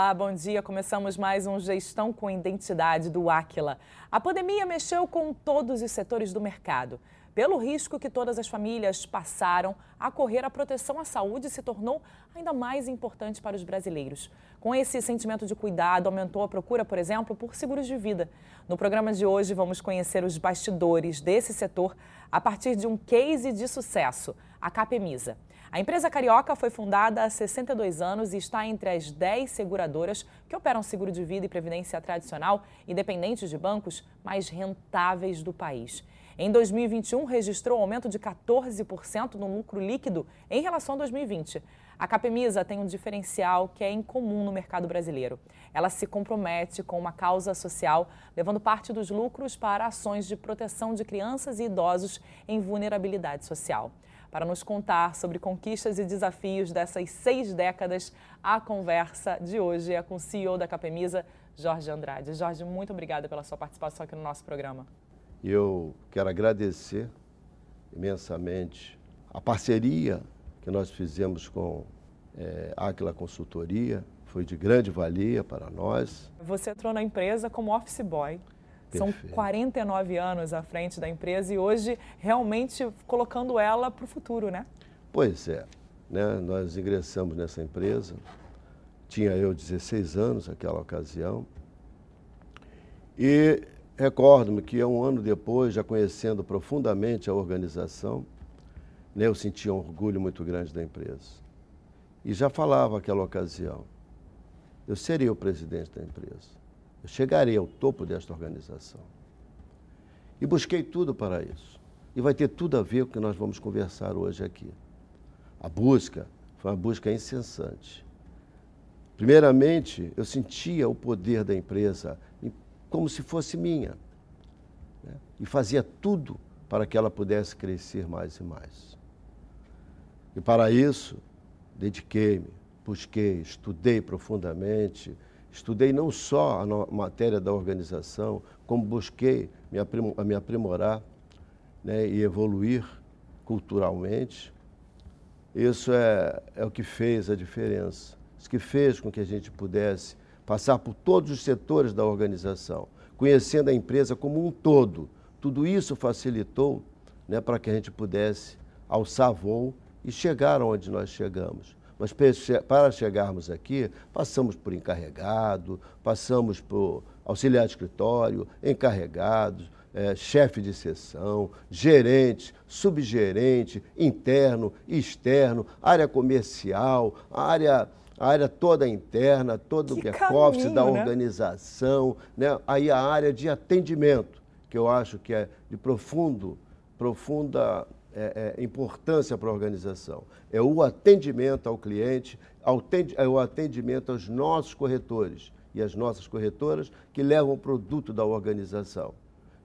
Olá, bom dia. Começamos mais um Gestão com Identidade do Aquila. A pandemia mexeu com todos os setores do mercado. Pelo risco que todas as famílias passaram, a correr a proteção à saúde se tornou ainda mais importante para os brasileiros. Com esse sentimento de cuidado, aumentou a procura, por exemplo, por seguros de vida. No programa de hoje, vamos conhecer os bastidores desse setor a partir de um case de sucesso, a Capemisa. A empresa carioca foi fundada há 62 anos e está entre as 10 seguradoras que operam seguro de vida e previdência tradicional, independentes de bancos, mais rentáveis do país. Em 2021, registrou um aumento de 14% no lucro líquido em relação a 2020. A Capemisa tem um diferencial que é incomum no mercado brasileiro. Ela se compromete com uma causa social, levando parte dos lucros para ações de proteção de crianças e idosos em vulnerabilidade social. Para nos contar sobre conquistas e desafios dessas seis décadas, a conversa de hoje é com o CEO da Capemisa, Jorge Andrade. Jorge, muito obrigada pela sua participação aqui no nosso programa. Eu quero agradecer imensamente a parceria que nós fizemos com é, Aquila Consultoria, foi de grande valia para nós. Você entrou na empresa como office boy. São 49 anos à frente da empresa e hoje realmente colocando ela para o futuro, né? Pois é. Né? Nós ingressamos nessa empresa, tinha eu 16 anos naquela ocasião, e recordo-me que um ano depois, já conhecendo profundamente a organização, né, eu sentia um orgulho muito grande da empresa. E já falava aquela ocasião, eu seria o presidente da empresa. Eu chegarei ao topo desta organização. E busquei tudo para isso. E vai ter tudo a ver com o que nós vamos conversar hoje aqui. A busca foi uma busca incessante. Primeiramente, eu sentia o poder da empresa como se fosse minha. Né? E fazia tudo para que ela pudesse crescer mais e mais. E para isso, dediquei-me, busquei, estudei profundamente, Estudei não só a matéria da organização, como busquei me, aprim me aprimorar né, e evoluir culturalmente. Isso é, é o que fez a diferença. Isso que fez com que a gente pudesse passar por todos os setores da organização, conhecendo a empresa como um todo. Tudo isso facilitou né, para que a gente pudesse alçar voo e chegar onde nós chegamos. Mas para chegarmos aqui, passamos por encarregado, passamos por auxiliar de escritório, encarregados, é, chefe de sessão, gerente, subgerente, interno, externo, área comercial, área, área toda interna, todo o back-office da né? organização, né? aí a área de atendimento, que eu acho que é de profundo, profunda é, é, importância para a organização. É o atendimento ao cliente, é o atendimento aos nossos corretores e às nossas corretoras que levam o produto da organização.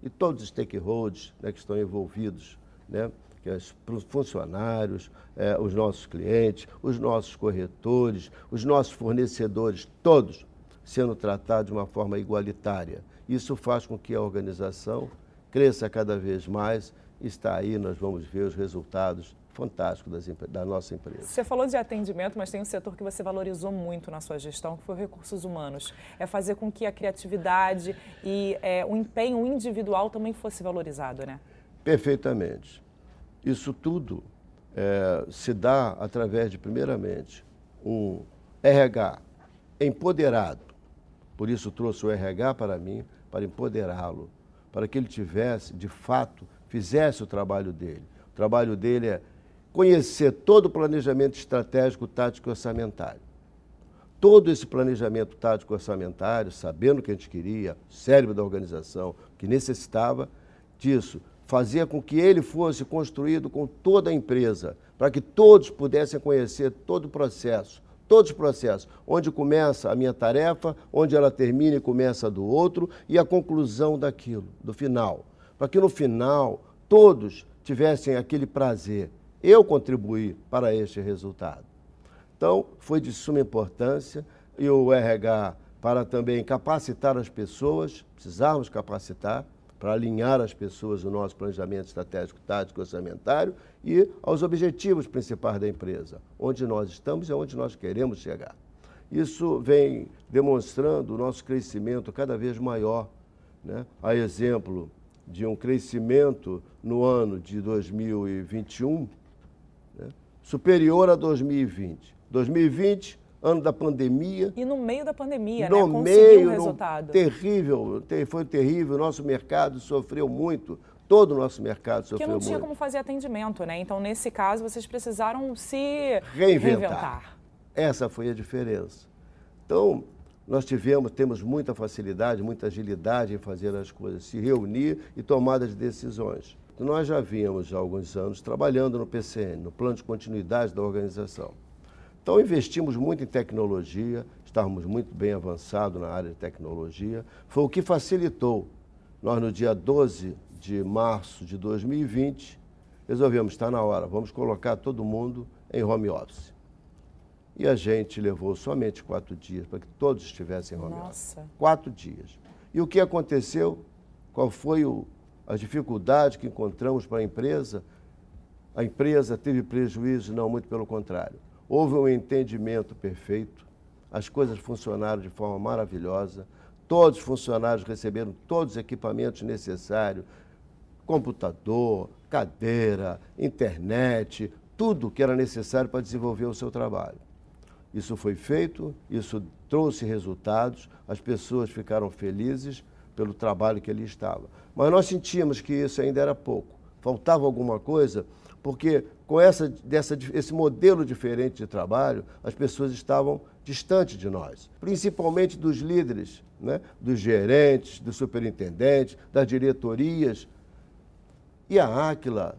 E todos os stakeholders né, que estão envolvidos, né, que é os funcionários, é, os nossos clientes, os nossos corretores, os nossos fornecedores, todos sendo tratados de uma forma igualitária. Isso faz com que a organização cresça cada vez mais está aí, nós vamos ver os resultados fantásticos das, da nossa empresa. Você falou de atendimento, mas tem um setor que você valorizou muito na sua gestão, que foi recursos humanos. É fazer com que a criatividade e é, o empenho individual também fosse valorizado, né? Perfeitamente. Isso tudo é, se dá através de, primeiramente, um RH empoderado. Por isso trouxe o RH para mim, para empoderá-lo, para que ele tivesse, de fato, fizesse o trabalho dele. O trabalho dele é conhecer todo o planejamento estratégico, tático e orçamentário. Todo esse planejamento tático e orçamentário, sabendo o que a gente queria, o cérebro da organização, que necessitava disso, fazia com que ele fosse construído com toda a empresa, para que todos pudessem conhecer todo o processo, todos os processos, onde começa a minha tarefa, onde ela termina e começa a do outro, e a conclusão daquilo, do final para que no final todos tivessem aquele prazer. Eu contribuí para este resultado. Então, foi de suma importância e o RH para também capacitar as pessoas, precisávamos capacitar para alinhar as pessoas no nosso planejamento estratégico, tático orçamentário e aos objetivos principais da empresa, onde nós estamos e onde nós queremos chegar. Isso vem demonstrando o nosso crescimento cada vez maior. Né? A exemplo de um crescimento no ano de 2021 né? superior a 2020. 2020, ano da pandemia. E no meio da pandemia, no né? Conseguiu meio, um resultado. Terrível, foi terrível. O nosso mercado sofreu muito. Todo o nosso mercado sofreu muito. Porque não tinha muito. como fazer atendimento, né? Então, nesse caso, vocês precisaram se reinventar. reinventar. Essa foi a diferença. Então, nós tivemos, temos muita facilidade, muita agilidade em fazer as coisas, se reunir e tomada de decisões. Nós já vínhamos há alguns anos trabalhando no PCN, no plano de continuidade da organização. Então investimos muito em tecnologia, estávamos muito bem avançados na área de tecnologia. Foi o que facilitou. Nós, no dia 12 de março de 2020, resolvemos, está na hora, vamos colocar todo mundo em home office. E a gente levou somente quatro dias para que todos estivessem em home Nossa. office. Quatro dias. E o que aconteceu? Qual foi o, a dificuldade que encontramos para a empresa? A empresa teve prejuízo? Não, muito pelo contrário. Houve um entendimento perfeito, as coisas funcionaram de forma maravilhosa, todos os funcionários receberam todos os equipamentos necessários, computador, cadeira, internet, tudo que era necessário para desenvolver o seu trabalho. Isso foi feito, isso trouxe resultados, as pessoas ficaram felizes pelo trabalho que ali estava. Mas nós sentíamos que isso ainda era pouco, faltava alguma coisa porque com essa, dessa, esse modelo diferente de trabalho, as pessoas estavam distantes de nós, principalmente dos líderes, né? dos gerentes, dos superintendentes, das diretorias. E a Áquila,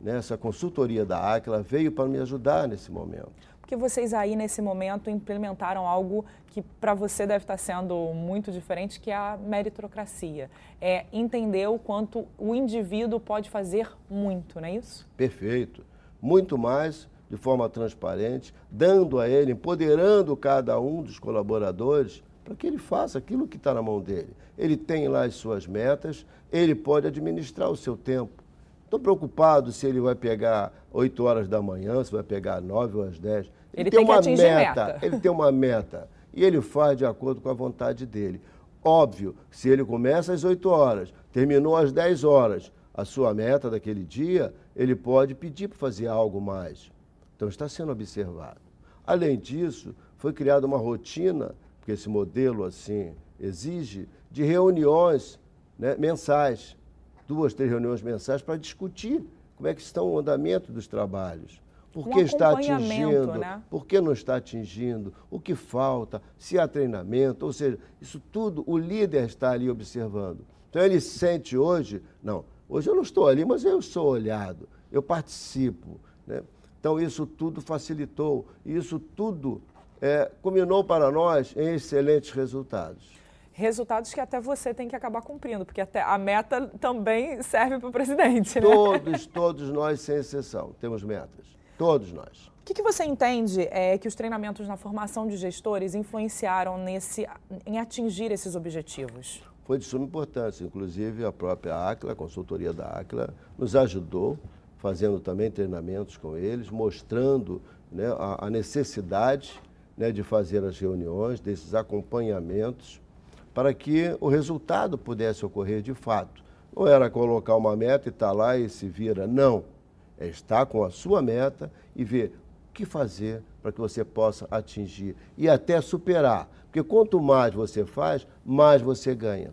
né? essa consultoria da Áquila, veio para me ajudar nesse momento porque vocês aí nesse momento implementaram algo que para você deve estar sendo muito diferente, que é a meritocracia. É entender o quanto o indivíduo pode fazer muito, não é isso? Perfeito. Muito mais de forma transparente, dando a ele, empoderando cada um dos colaboradores para que ele faça aquilo que está na mão dele. Ele tem lá as suas metas, ele pode administrar o seu tempo. Estou preocupado se ele vai pegar 8 horas da manhã, se vai pegar 9 ou às 10. Ele, tem, tem uma meta, meta, ele tem uma meta e ele faz de acordo com a vontade dele. Óbvio, se ele começa às 8 horas, terminou às 10 horas, a sua meta daquele dia, ele pode pedir para fazer algo mais. Então está sendo observado. Além disso, foi criada uma rotina, porque esse modelo assim exige, de reuniões né, mensais duas, três reuniões mensais para discutir como é que estão o andamento dos trabalhos. Por um que está atingindo? Né? Por que não está atingindo? O que falta? Se há treinamento? Ou seja, isso tudo o líder está ali observando. Então ele sente hoje, não, hoje eu não estou ali, mas eu sou olhado, eu participo. Né? Então isso tudo facilitou, isso tudo é, culminou para nós em excelentes resultados resultados que até você tem que acabar cumprindo, porque até a meta também serve para o presidente, né? Todos, todos nós, sem exceção, temos metas. Todos nós. O que, que você entende é, que os treinamentos na formação de gestores influenciaram nesse, em atingir esses objetivos? Foi de suma importância. Inclusive, a própria ACLA, a consultoria da ACLA, nos ajudou, fazendo também treinamentos com eles, mostrando né, a, a necessidade né, de fazer as reuniões, desses acompanhamentos para que o resultado pudesse ocorrer de fato. Não era colocar uma meta e estar tá lá e se vira, não. É estar com a sua meta e ver o que fazer para que você possa atingir e até superar. Porque quanto mais você faz, mais você ganha.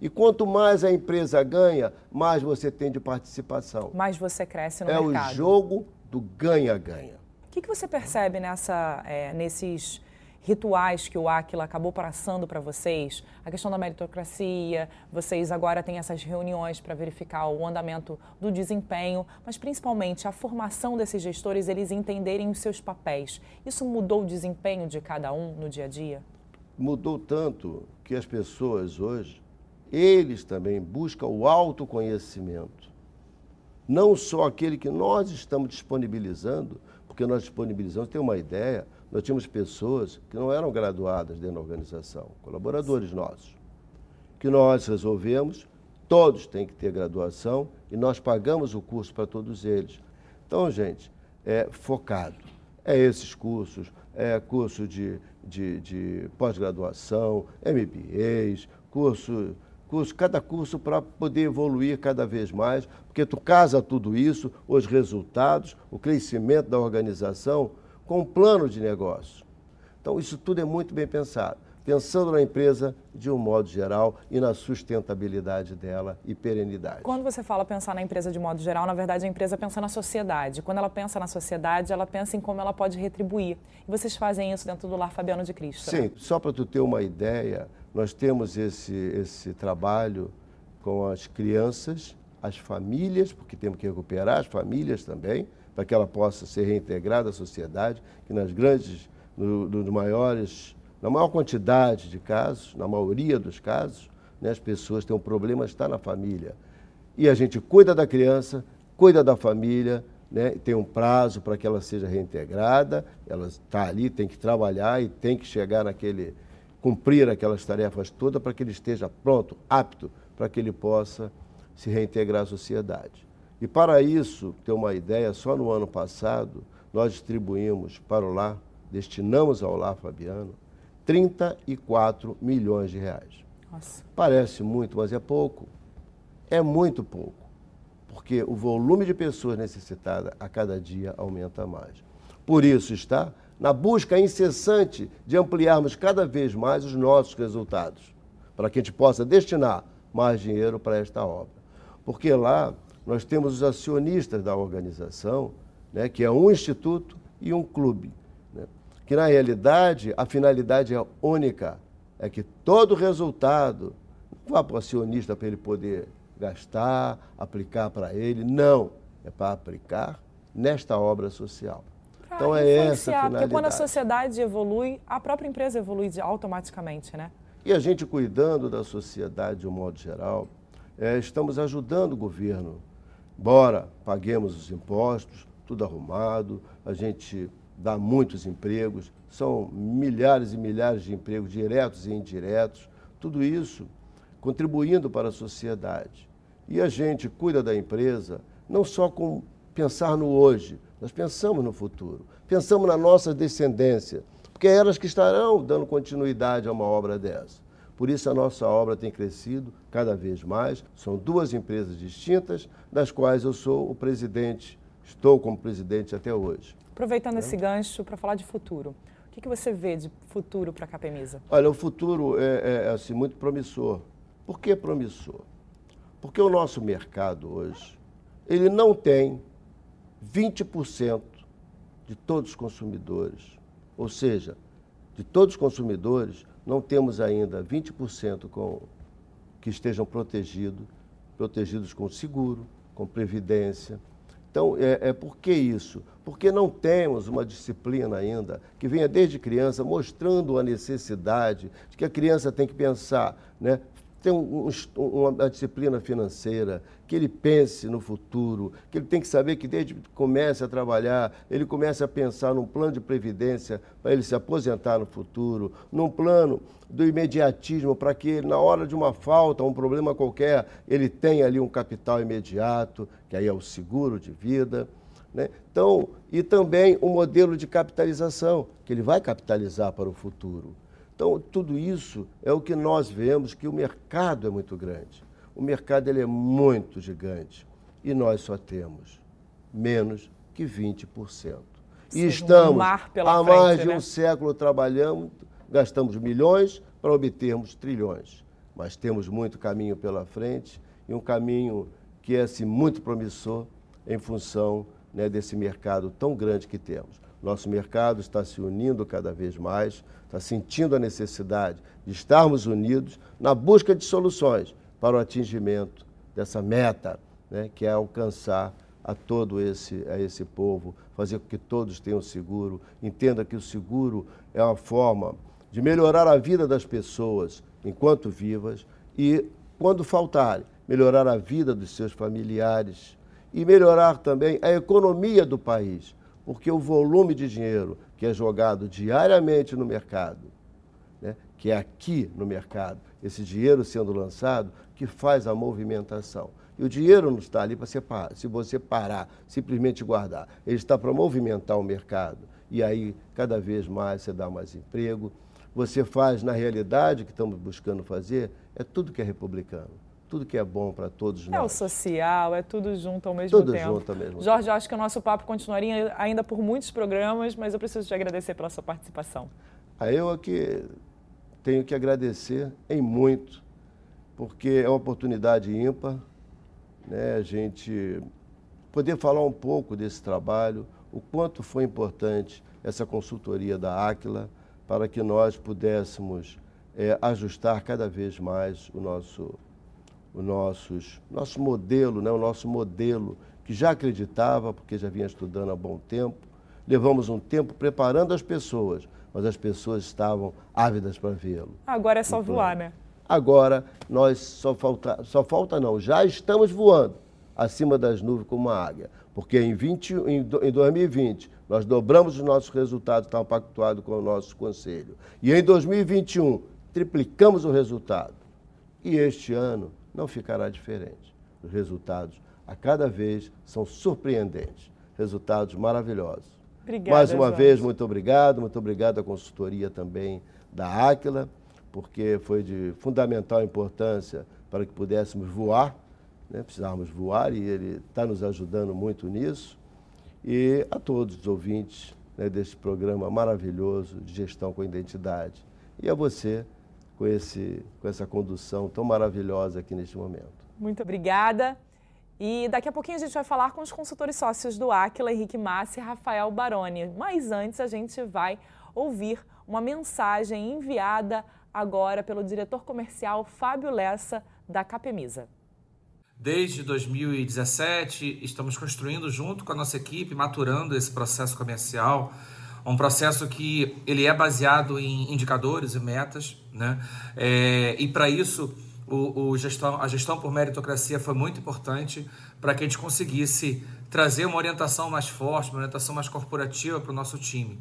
E quanto mais a empresa ganha, mais você tem de participação. Mais você cresce no é mercado. É o jogo do ganha-ganha. O que, que você percebe nessa, é, nesses rituais que o Aquila acabou passando para vocês, a questão da meritocracia, vocês agora têm essas reuniões para verificar o andamento do desempenho, mas principalmente a formação desses gestores, eles entenderem os seus papéis. Isso mudou o desempenho de cada um no dia a dia? Mudou tanto que as pessoas hoje, eles também buscam o autoconhecimento. Não só aquele que nós estamos disponibilizando, porque nós disponibilizamos, tem uma ideia, nós tínhamos pessoas que não eram graduadas dentro da organização, colaboradores nossos, que nós resolvemos, todos têm que ter graduação e nós pagamos o curso para todos eles. Então, gente, é focado. É esses cursos, é curso de, de, de pós-graduação, MBAs, curso, curso, cada curso para poder evoluir cada vez mais, porque tu casa tudo isso, os resultados, o crescimento da organização, com um plano de negócio. Então, isso tudo é muito bem pensado pensando na empresa de um modo geral e na sustentabilidade dela e perenidade. Quando você fala pensar na empresa de modo geral, na verdade a empresa pensa na sociedade. Quando ela pensa na sociedade, ela pensa em como ela pode retribuir. E vocês fazem isso dentro do Lar Fabiano de Cristo. Sim, né? só para tu ter uma ideia, nós temos esse, esse trabalho com as crianças, as famílias, porque temos que recuperar as famílias também, para que ela possa ser reintegrada à sociedade, que nas grandes, nos no maiores na maior quantidade de casos, na maioria dos casos, né, as pessoas têm um problema, está na família. E a gente cuida da criança, cuida da família, né, tem um prazo para que ela seja reintegrada, ela está ali, tem que trabalhar e tem que chegar naquele, cumprir aquelas tarefas todas para que ele esteja pronto, apto, para que ele possa se reintegrar à sociedade. E para isso, ter uma ideia, só no ano passado, nós distribuímos para o lar, destinamos ao lar Fabiano, 34 milhões de reais. Nossa. Parece muito, mas é pouco. É muito pouco. Porque o volume de pessoas necessitadas a cada dia aumenta mais. Por isso está na busca incessante de ampliarmos cada vez mais os nossos resultados, para que a gente possa destinar mais dinheiro para esta obra. Porque lá nós temos os acionistas da organização, né, que é um instituto e um clube que na realidade a finalidade é única, é que todo resultado não vá para o acionista para ele poder gastar, aplicar para ele, não, é para aplicar nesta obra social. Então é essa a. Porque quando a sociedade evolui, a própria empresa evolui automaticamente, né? E a gente cuidando da sociedade de um modo geral, é, estamos ajudando o governo. Embora paguemos os impostos, tudo arrumado, a gente dá muitos empregos, são milhares e milhares de empregos diretos e indiretos, tudo isso contribuindo para a sociedade. E a gente cuida da empresa não só com pensar no hoje, nós pensamos no futuro, pensamos na nossa descendência, porque é elas que estarão dando continuidade a uma obra dessa. Por isso a nossa obra tem crescido cada vez mais. São duas empresas distintas, das quais eu sou o presidente, estou como presidente até hoje. Aproveitando esse gancho para falar de futuro, o que, que você vê de futuro para a Capemisa? Olha, o futuro é, é, assim, muito promissor. Por que promissor? Porque o nosso mercado hoje, ele não tem 20% de todos os consumidores. Ou seja, de todos os consumidores, não temos ainda 20% com, que estejam protegidos, protegidos com seguro, com previdência, então, é, é, por que isso? Porque não temos uma disciplina ainda que venha desde criança mostrando a necessidade de que a criança tem que pensar, né? Tem um, um, uma disciplina financeira, que ele pense no futuro, que ele tem que saber que desde que comece a trabalhar, ele comece a pensar num plano de previdência para ele se aposentar no futuro, num plano do imediatismo para que na hora de uma falta, um problema qualquer, ele tenha ali um capital imediato, que aí é o seguro de vida. Né? Então, e também um modelo de capitalização, que ele vai capitalizar para o futuro. Então, tudo isso é o que nós vemos que o mercado é muito grande. O mercado ele é muito gigante e nós só temos menos que 20%. e estamos há frente, mais de né? um século trabalhando, gastamos milhões para obtermos trilhões. Mas temos muito caminho pela frente e um caminho que é assim, muito promissor em função né, desse mercado tão grande que temos. Nosso mercado está se unindo cada vez mais, está sentindo a necessidade de estarmos unidos na busca de soluções para o atingimento dessa meta, né, que é alcançar a todo esse, a esse povo, fazer com que todos tenham seguro, entenda que o seguro é uma forma de melhorar a vida das pessoas enquanto vivas e, quando faltarem, melhorar a vida dos seus familiares e melhorar também a economia do país porque o volume de dinheiro que é jogado diariamente no mercado, né, que é aqui no mercado, esse dinheiro sendo lançado, que faz a movimentação. E o dinheiro não está ali para se você parar, simplesmente guardar. Ele está para movimentar o mercado. e aí cada vez mais você dá mais emprego. Você faz, na realidade, o que estamos buscando fazer, é tudo que é republicano tudo que é bom para todos nós. É o social, é tudo junto ao mesmo tudo tempo. Tudo junto ao mesmo Jorge, tempo. acho que o nosso papo continuaria ainda por muitos programas, mas eu preciso te agradecer pela sua participação. Ah, eu aqui tenho que agradecer em muito, porque é uma oportunidade ímpar, né, a gente poder falar um pouco desse trabalho, o quanto foi importante essa consultoria da Áquila para que nós pudéssemos é, ajustar cada vez mais o nosso o nossos, nosso modelo, né, o nosso modelo que já acreditava, porque já vinha estudando há bom tempo. Levamos um tempo preparando as pessoas, mas as pessoas estavam ávidas para vê-lo. Agora é só então, voar, né? Agora nós só falta, só falta não, já estamos voando acima das nuvens como uma águia, porque em, 20, em, em 2020 nós dobramos os nossos resultados, estavam pactuados com o nosso conselho. E em 2021 triplicamos o resultado. E este ano não ficará diferente. Os resultados a cada vez são surpreendentes, resultados maravilhosos. Obrigada, Mais uma Jorge. vez, muito obrigado, muito obrigado à consultoria também da Áquila, porque foi de fundamental importância para que pudéssemos voar, né? precisávamos voar e ele está nos ajudando muito nisso. E a todos os ouvintes né, deste programa maravilhoso de gestão com identidade. E a você, com, esse, com essa condução tão maravilhosa aqui neste momento. Muito obrigada. E daqui a pouquinho a gente vai falar com os consultores sócios do Aquila, Henrique Massi e Rafael Baroni. Mas antes a gente vai ouvir uma mensagem enviada agora pelo diretor comercial Fábio Lessa, da Capemisa. Desde 2017, estamos construindo junto com a nossa equipe, maturando esse processo comercial um processo que ele é baseado em indicadores e metas, né? É, e para isso o, o, gestão, a gestão por meritocracia foi muito importante para que a gente conseguisse trazer uma orientação mais forte, uma orientação mais corporativa para o nosso time.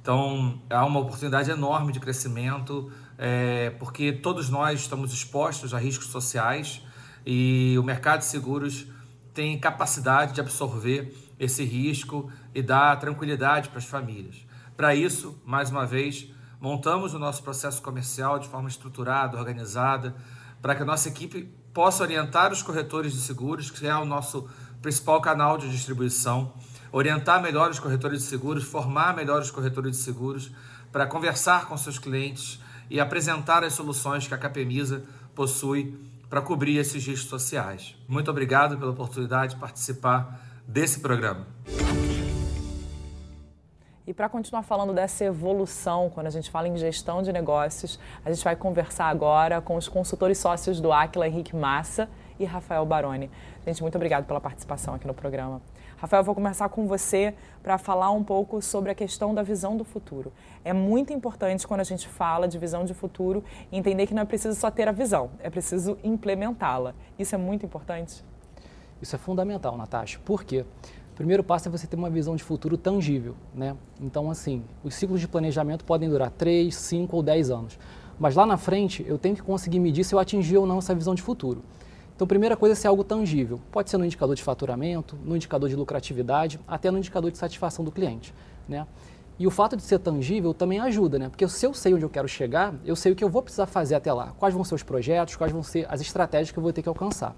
Então, há uma oportunidade enorme de crescimento, é, porque todos nós estamos expostos a riscos sociais e o mercado de seguros tem capacidade de absorver esse risco e dar tranquilidade para as famílias. Para isso, mais uma vez, montamos o nosso processo comercial de forma estruturada, organizada, para que a nossa equipe possa orientar os corretores de seguros, que é o nosso principal canal de distribuição, orientar melhor os corretores de seguros, formar melhor os corretores de seguros, para conversar com seus clientes e apresentar as soluções que a Capemisa possui para cobrir esses riscos sociais. Muito obrigado pela oportunidade de participar desse programa. E para continuar falando dessa evolução, quando a gente fala em gestão de negócios, a gente vai conversar agora com os consultores sócios do Aquila, Henrique Massa e Rafael Baroni. Gente, muito obrigado pela participação aqui no programa. Rafael, vou começar com você para falar um pouco sobre a questão da visão do futuro. É muito importante quando a gente fala de visão de futuro entender que não é preciso só ter a visão, é preciso implementá-la. Isso é muito importante? Isso é fundamental, Natasha. Por quê? O primeiro passo é você ter uma visão de futuro tangível, né? Então, assim, os ciclos de planejamento podem durar 3, 5 ou 10 anos. Mas lá na frente, eu tenho que conseguir medir se eu atingi ou não essa visão de futuro. Então, a primeira coisa é ser algo tangível. Pode ser no indicador de faturamento, no indicador de lucratividade, até no indicador de satisfação do cliente, né? E o fato de ser tangível também ajuda, né? Porque se eu sei onde eu quero chegar, eu sei o que eu vou precisar fazer até lá. Quais vão ser os projetos, quais vão ser as estratégias que eu vou ter que alcançar.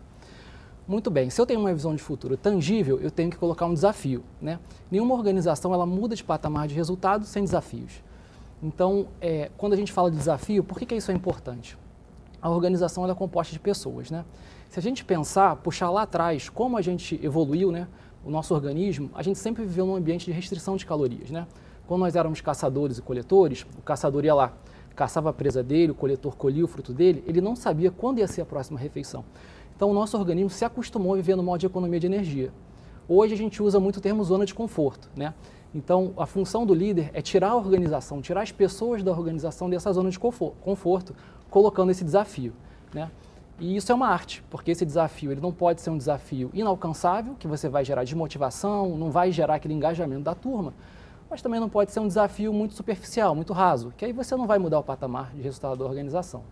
Muito bem, se eu tenho uma visão de futuro tangível, eu tenho que colocar um desafio. Né? Nenhuma organização ela muda de patamar de resultado sem desafios. Então, é, quando a gente fala de desafio, por que, que isso é importante? A organização é composta de pessoas. Né? Se a gente pensar, puxar lá atrás, como a gente evoluiu, né, o nosso organismo, a gente sempre viveu num ambiente de restrição de calorias. Né? Quando nós éramos caçadores e coletores, o caçador ia lá, caçava a presa dele, o coletor colhia o fruto dele, ele não sabia quando ia ser a próxima refeição. Então, o nosso organismo se acostumou a viver no modo de economia de energia. Hoje, a gente usa muito o termo zona de conforto. Né? Então, a função do líder é tirar a organização, tirar as pessoas da organização dessa zona de conforto, colocando esse desafio. Né? E isso é uma arte, porque esse desafio ele não pode ser um desafio inalcançável, que você vai gerar desmotivação, não vai gerar aquele engajamento da turma, mas também não pode ser um desafio muito superficial, muito raso, que aí você não vai mudar o patamar de resultado da organização.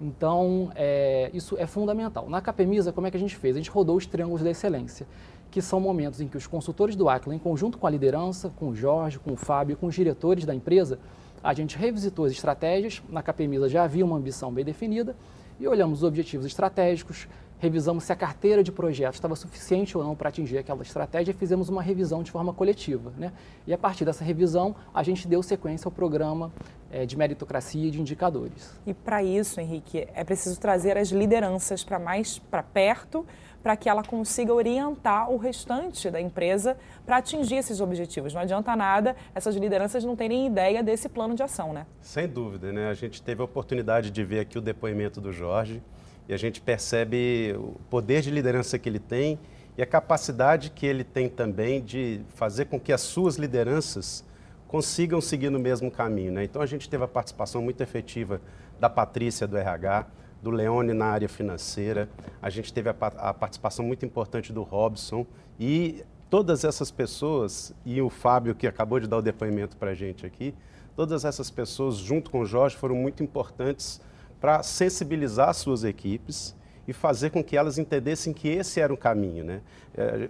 Então, é, isso é fundamental. Na Capemisa, como é que a gente fez? A gente rodou os triângulos da excelência, que são momentos em que os consultores do Aquila, em conjunto com a liderança, com o Jorge, com o Fábio, com os diretores da empresa, a gente revisitou as estratégias, na Capemisa já havia uma ambição bem definida, e olhamos os objetivos estratégicos, revisamos se a carteira de projetos estava suficiente ou não para atingir aquela estratégia e fizemos uma revisão de forma coletiva. Né? E a partir dessa revisão, a gente deu sequência ao programa é, de meritocracia e de indicadores. E para isso, Henrique, é preciso trazer as lideranças para mais para perto para que ela consiga orientar o restante da empresa para atingir esses objetivos. Não adianta nada essas lideranças não terem ideia desse plano de ação, né? Sem dúvida, né? A gente teve a oportunidade de ver aqui o depoimento do Jorge e a gente percebe o poder de liderança que ele tem e a capacidade que ele tem também de fazer com que as suas lideranças consigam seguir no mesmo caminho. Né? Então a gente teve a participação muito efetiva da Patrícia do RH, do Leone na área financeira, a gente teve a, a participação muito importante do Robson e todas essas pessoas, e o Fábio que acabou de dar o depoimento para a gente aqui, todas essas pessoas, junto com o Jorge, foram muito importantes para sensibilizar suas equipes e fazer com que elas entendessem que esse era o caminho. Né? É,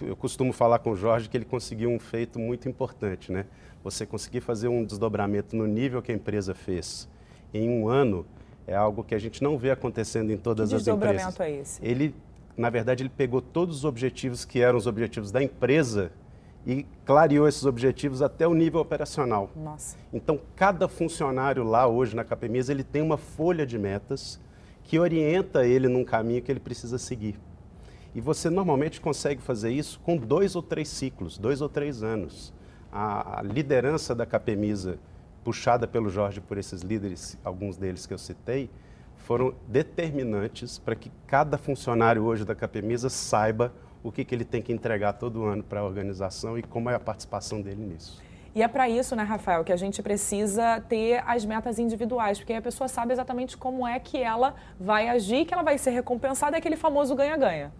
eu costumo falar com o Jorge que ele conseguiu um feito muito importante. Né? Você conseguir fazer um desdobramento no nível que a empresa fez em um ano é algo que a gente não vê acontecendo em todas as empresas. Que desdobramento é esse? Ele, na verdade, ele pegou todos os objetivos que eram os objetivos da empresa e clareou esses objetivos até o nível operacional. Nossa. Então, cada funcionário lá hoje na Capemisa, ele tem uma folha de metas que orienta ele num caminho que ele precisa seguir. E você normalmente consegue fazer isso com dois ou três ciclos, dois ou três anos. A, a liderança da Capemisa puxada pelo Jorge por esses líderes, alguns deles que eu citei, foram determinantes para que cada funcionário hoje da Capemisa saiba o que, que ele tem que entregar todo ano para a organização e como é a participação dele nisso. E é para isso, né, Rafael, que a gente precisa ter as metas individuais, porque aí a pessoa sabe exatamente como é que ela vai agir, que ela vai ser recompensada, é aquele famoso ganha-ganha.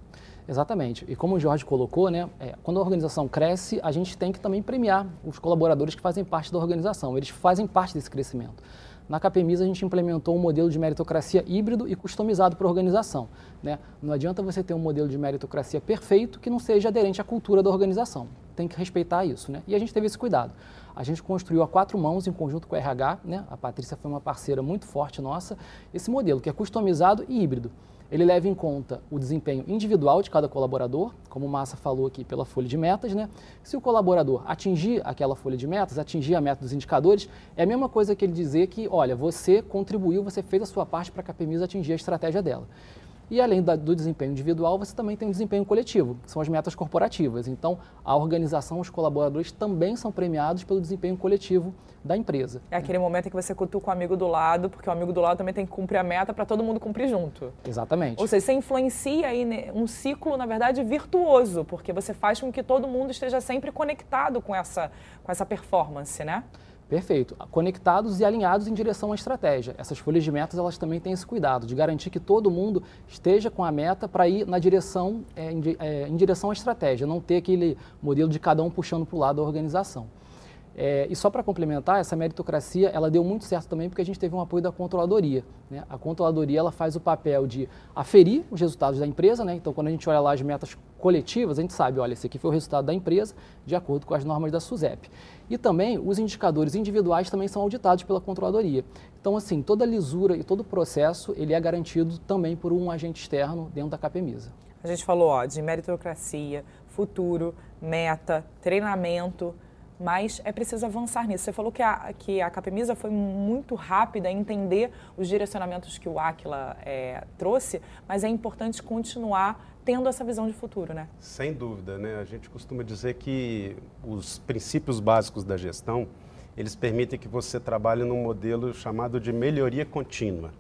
Exatamente. E como o Jorge colocou, né, é, quando a organização cresce, a gente tem que também premiar os colaboradores que fazem parte da organização. Eles fazem parte desse crescimento. Na Capemisa, a gente implementou um modelo de meritocracia híbrido e customizado para a organização. Né? Não adianta você ter um modelo de meritocracia perfeito que não seja aderente à cultura da organização. Tem que respeitar isso. Né? E a gente teve esse cuidado. A gente construiu a quatro mãos, em conjunto com a RH, né? a Patrícia foi uma parceira muito forte nossa, esse modelo que é customizado e híbrido. Ele leva em conta o desempenho individual de cada colaborador, como o Massa falou aqui pela folha de metas, né? Se o colaborador atingir aquela folha de metas, atingir a meta dos indicadores, é a mesma coisa que ele dizer que, olha, você contribuiu, você fez a sua parte para a Capemisa atingir a estratégia dela. E além da, do desempenho individual, você também tem o desempenho coletivo, que são as metas corporativas. Então, a organização, os colaboradores também são premiados pelo desempenho coletivo da empresa. É aquele momento em que você cutuca o amigo do lado, porque o amigo do lado também tem que cumprir a meta para todo mundo cumprir junto. Exatamente. Ou seja, você influencia aí um ciclo, na verdade, virtuoso, porque você faz com que todo mundo esteja sempre conectado com essa, com essa performance, né? Perfeito. Conectados e alinhados em direção à estratégia. Essas folhas de metas elas também têm esse cuidado de garantir que todo mundo esteja com a meta para ir na direção, é, em, é, em, direção à estratégia, não ter aquele modelo de cada um puxando para o lado da organização. É, e só para complementar, essa meritocracia ela deu muito certo também porque a gente teve um apoio da controladoria. Né? A controladoria ela faz o papel de aferir os resultados da empresa, né? então quando a gente olha lá as metas coletivas, a gente sabe, olha, esse aqui foi o resultado da empresa de acordo com as normas da SUSEP. E também os indicadores individuais também são auditados pela controladoria. Então, assim, toda a lisura e todo o processo ele é garantido também por um agente externo dentro da CAPEMISA. A gente falou ó, de meritocracia, futuro, meta, treinamento, mas é preciso avançar nisso. Você falou que a, que a Capemisa foi muito rápida em entender os direcionamentos que o Aquila é, trouxe, mas é importante continuar tendo essa visão de futuro, né? Sem dúvida, né? A gente costuma dizer que os princípios básicos da gestão, eles permitem que você trabalhe num modelo chamado de melhoria contínua.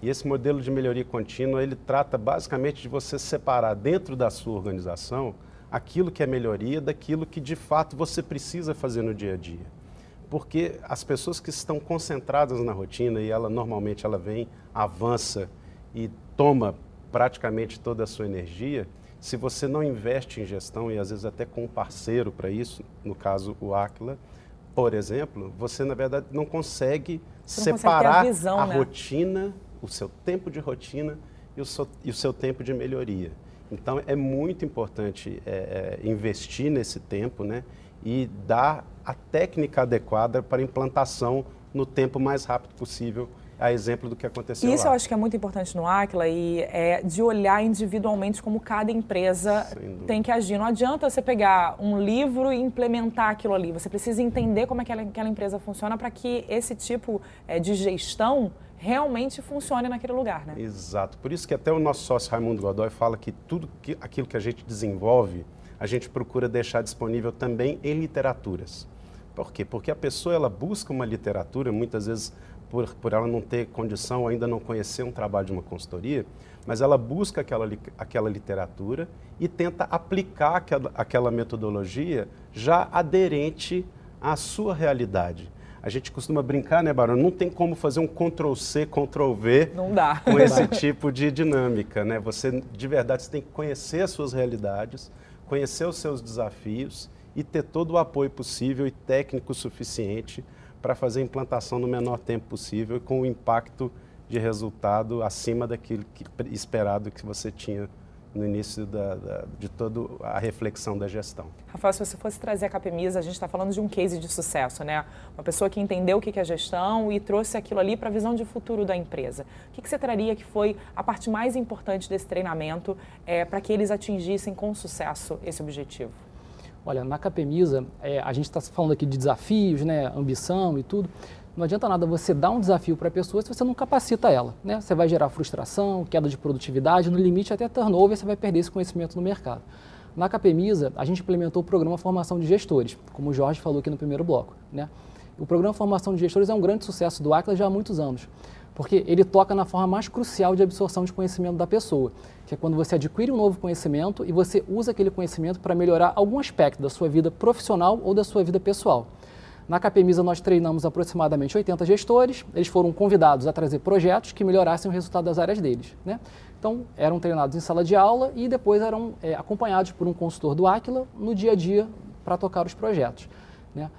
E esse modelo de melhoria contínua, ele trata basicamente de você separar dentro da sua organização aquilo que é melhoria daquilo que de fato você precisa fazer no dia a dia. Porque as pessoas que estão concentradas na rotina e ela normalmente ela vem, avança e toma praticamente toda a sua energia, se você não investe em gestão e às vezes até com um parceiro para isso, no caso o Aquila, por exemplo, você na verdade não consegue separar consegue a, visão, a né? rotina, o seu tempo de rotina e o seu, e o seu tempo de melhoria. Então é muito importante é, é, investir nesse tempo né, e dar a técnica adequada para implantação no tempo mais rápido possível a exemplo do que aconteceu Isso lá. eu acho que é muito importante no Aquila e é de olhar individualmente como cada empresa tem que agir. Não adianta você pegar um livro e implementar aquilo ali. Você precisa entender como aquela, aquela empresa funciona para que esse tipo é, de gestão realmente funcione naquele lugar, né? Exato. Por isso que até o nosso sócio Raimundo Godoy fala que tudo que, aquilo que a gente desenvolve, a gente procura deixar disponível também em literaturas. Por quê? Porque a pessoa ela busca uma literatura, muitas vezes por, por ela não ter condição, ainda não conhecer um trabalho de uma consultoria, mas ela busca aquela, aquela literatura e tenta aplicar aquela, aquela metodologia já aderente à sua realidade. A gente costuma brincar, né, Barão? Não tem como fazer um Ctrl-C, Ctrl-V com esse tipo de dinâmica, né? Você, de verdade, você tem que conhecer as suas realidades, conhecer os seus desafios e ter todo o apoio possível e técnico suficiente para fazer a implantação no menor tempo possível e com o impacto de resultado acima daquilo que, esperado que você tinha no início da, da, de toda a reflexão da gestão. Rafael, se você fosse trazer a Capemisa, a gente está falando de um case de sucesso, né? Uma pessoa que entendeu o que é gestão e trouxe aquilo ali para a visão de futuro da empresa. O que, que, você traria que foi a parte mais importante desse treinamento é, para que eles atingissem com sucesso esse objetivo? Olha, na Capemisa, é, a gente está falando aqui de desafios, né, ambição e tudo. Não adianta nada você dar um desafio para a pessoa se você não capacita ela. Né? Você vai gerar frustração, queda de produtividade, no limite até turnover, você vai perder esse conhecimento no mercado. Na Capemisa, a gente implementou o programa Formação de Gestores, como o Jorge falou aqui no primeiro bloco. Né? O programa Formação de Gestores é um grande sucesso do Acla já há muitos anos porque ele toca na forma mais crucial de absorção de conhecimento da pessoa, que é quando você adquire um novo conhecimento e você usa aquele conhecimento para melhorar algum aspecto da sua vida profissional ou da sua vida pessoal. Na Capemisa nós treinamos aproximadamente 80 gestores, eles foram convidados a trazer projetos que melhorassem o resultado das áreas deles. Né? Então, eram treinados em sala de aula e depois eram é, acompanhados por um consultor do Aquila no dia a dia para tocar os projetos. Né?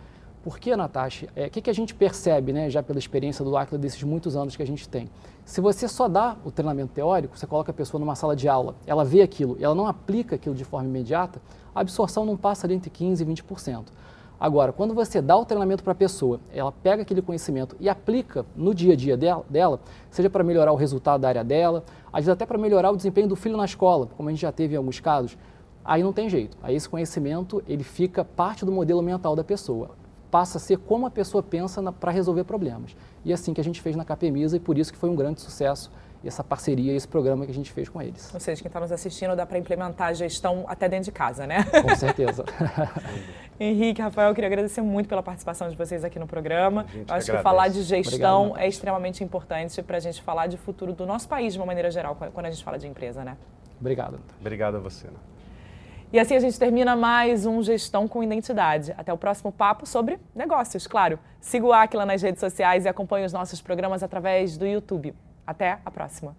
Por que, Natasha? O é, que, que a gente percebe, né, já pela experiência do Aquila desses muitos anos que a gente tem? Se você só dá o treinamento teórico, você coloca a pessoa numa sala de aula, ela vê aquilo e ela não aplica aquilo de forma imediata, a absorção não passa de entre 15% e 20%. Agora, quando você dá o treinamento para a pessoa, ela pega aquele conhecimento e aplica no dia a dia dela, seja para melhorar o resultado da área dela, às vezes até para melhorar o desempenho do filho na escola, como a gente já teve em alguns casos, aí não tem jeito. Aí esse conhecimento ele fica parte do modelo mental da pessoa passa a ser como a pessoa pensa para resolver problemas. E é assim que a gente fez na Capemisa e por isso que foi um grande sucesso essa parceria, esse programa que a gente fez com eles. Ou seja, quem está nos assistindo dá para implementar a gestão até dentro de casa, né? Com certeza. Henrique, Rafael, eu queria agradecer muito pela participação de vocês aqui no programa. Eu acho agradece. que falar de gestão Obrigado, é extremamente importante para a gente falar de futuro do nosso país de uma maneira geral, quando a gente fala de empresa, né? Obrigado. Obrigado a você. Né? E assim a gente termina mais um Gestão com Identidade. Até o próximo papo sobre negócios, claro. Siga o Aquila nas redes sociais e acompanhe os nossos programas através do YouTube. Até a próxima.